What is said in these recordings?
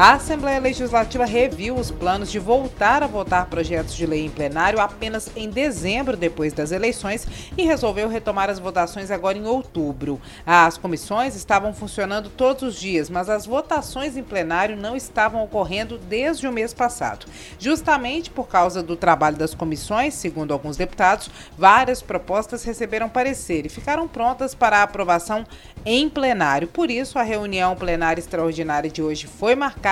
A Assembleia Legislativa reviu os planos de voltar a votar projetos de lei em plenário apenas em dezembro, depois das eleições, e resolveu retomar as votações agora em outubro. As comissões estavam funcionando todos os dias, mas as votações em plenário não estavam ocorrendo desde o mês passado. Justamente por causa do trabalho das comissões, segundo alguns deputados, várias propostas receberam parecer e ficaram prontas para aprovação em plenário. Por isso, a reunião plenária extraordinária de hoje foi marcada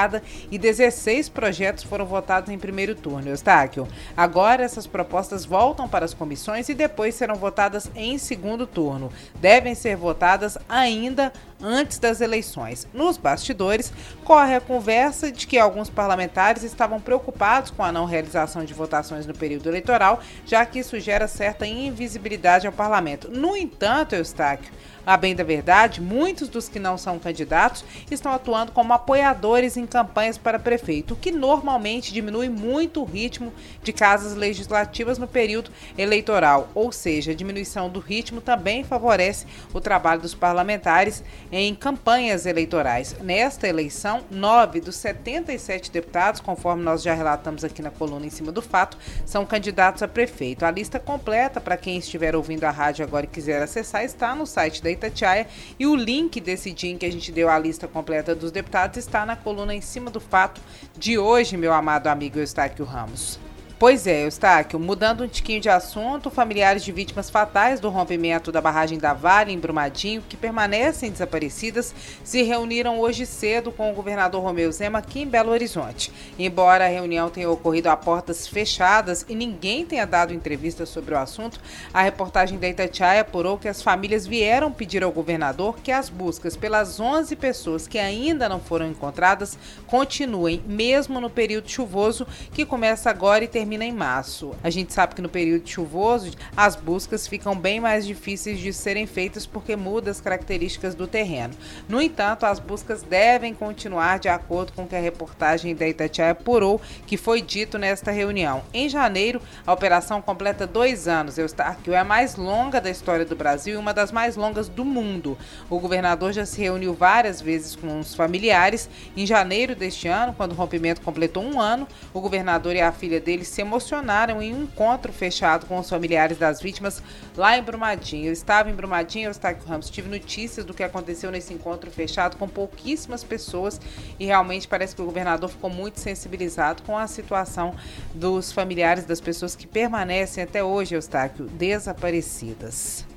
e 16 projetos foram votados em primeiro turno. Eustáquio, agora essas propostas voltam para as comissões e depois serão votadas em segundo turno. Devem ser votadas ainda antes das eleições. Nos bastidores, corre a conversa de que alguns parlamentares estavam preocupados com a não realização de votações no período eleitoral, já que isso gera certa invisibilidade ao parlamento. No entanto, Eustáquio, a bem da verdade, muitos dos que não são candidatos estão atuando como apoiadores em campanhas para prefeito, o que normalmente diminui muito o ritmo de casas legislativas no período eleitoral, ou seja, a diminuição do ritmo também favorece o trabalho dos parlamentares em campanhas eleitorais. Nesta eleição, nove dos 77 deputados, conforme nós já relatamos aqui na coluna em cima do fato, são candidatos a prefeito. A lista completa, para quem estiver ouvindo a rádio agora e quiser acessar, está no site da Itatiaia e o link desse dia em que a gente deu a lista completa dos deputados está na coluna em cima do fato de hoje, meu amado amigo Eustáquio Ramos. Pois é, Eustáquio, mudando um tiquinho de assunto, familiares de vítimas fatais do rompimento da barragem da Vale em Brumadinho, que permanecem desaparecidas, se reuniram hoje cedo com o governador Romeu Zema aqui em Belo Horizonte. Embora a reunião tenha ocorrido a portas fechadas e ninguém tenha dado entrevista sobre o assunto, a reportagem da Itatiaia apurou que as famílias vieram pedir ao governador que as buscas pelas 11 pessoas que ainda não foram encontradas continuem, mesmo no período chuvoso que começa agora e termina termina em março. A gente sabe que no período chuvoso as buscas ficam bem mais difíceis de serem feitas porque muda as características do terreno. No entanto, as buscas devem continuar de acordo com o que a reportagem da Itatiaia apurou que foi dito nesta reunião. Em janeiro, a operação completa dois anos. Eustáquio é a mais longa da história do Brasil e uma das mais longas do mundo. O governador já se reuniu várias vezes com os familiares. Em janeiro deste ano, quando o rompimento completou um ano, o governador e a filha dele se emocionaram em um encontro fechado com os familiares das vítimas lá em Brumadinho. Eu estava em Brumadinho, Eustáquio Ramos, tive notícias do que aconteceu nesse encontro fechado com pouquíssimas pessoas e realmente parece que o governador ficou muito sensibilizado com a situação dos familiares das pessoas que permanecem até hoje, Eustáquio, desaparecidas.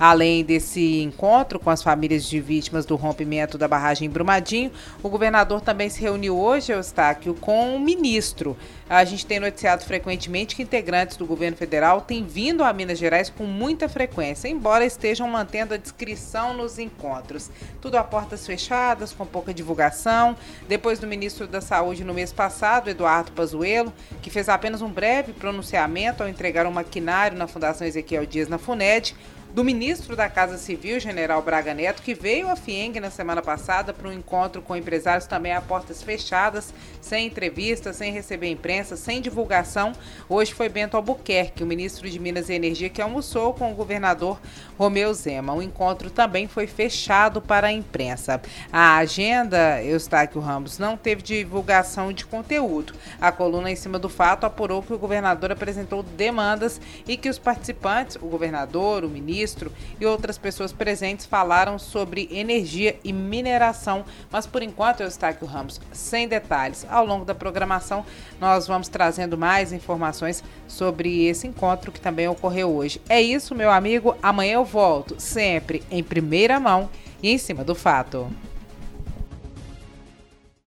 Além desse encontro com as famílias de vítimas do rompimento da barragem em Brumadinho, o governador também se reuniu hoje, Eustáquio, com o ministro. A gente tem noticiado frequentemente que integrantes do governo federal têm vindo a Minas Gerais com muita frequência, embora estejam mantendo a discrição nos encontros. Tudo a portas fechadas, com pouca divulgação. Depois do ministro da Saúde no mês passado, Eduardo Pazuello, que fez apenas um breve pronunciamento ao entregar um maquinário na Fundação Ezequiel Dias na FUNED, do ministro da Casa Civil, General Braga Neto, que veio a FIENG na semana passada para um encontro com empresários também a portas fechadas, sem entrevista, sem receber imprensa, sem divulgação. Hoje foi Bento Albuquerque, o ministro de Minas e Energia, que almoçou com o governador Romeu Zema. O encontro também foi fechado para a imprensa. A agenda, Eustáquio Ramos, não teve divulgação de conteúdo. A coluna em cima do fato apurou que o governador apresentou demandas e que os participantes, o governador, o ministro, ministro e outras pessoas presentes falaram sobre energia e mineração, mas por enquanto, Eustáquio Ramos, sem detalhes. Ao longo da programação, nós vamos trazendo mais informações sobre esse encontro que também ocorreu hoje. É isso, meu amigo. Amanhã eu volto, sempre em primeira mão e em cima do fato.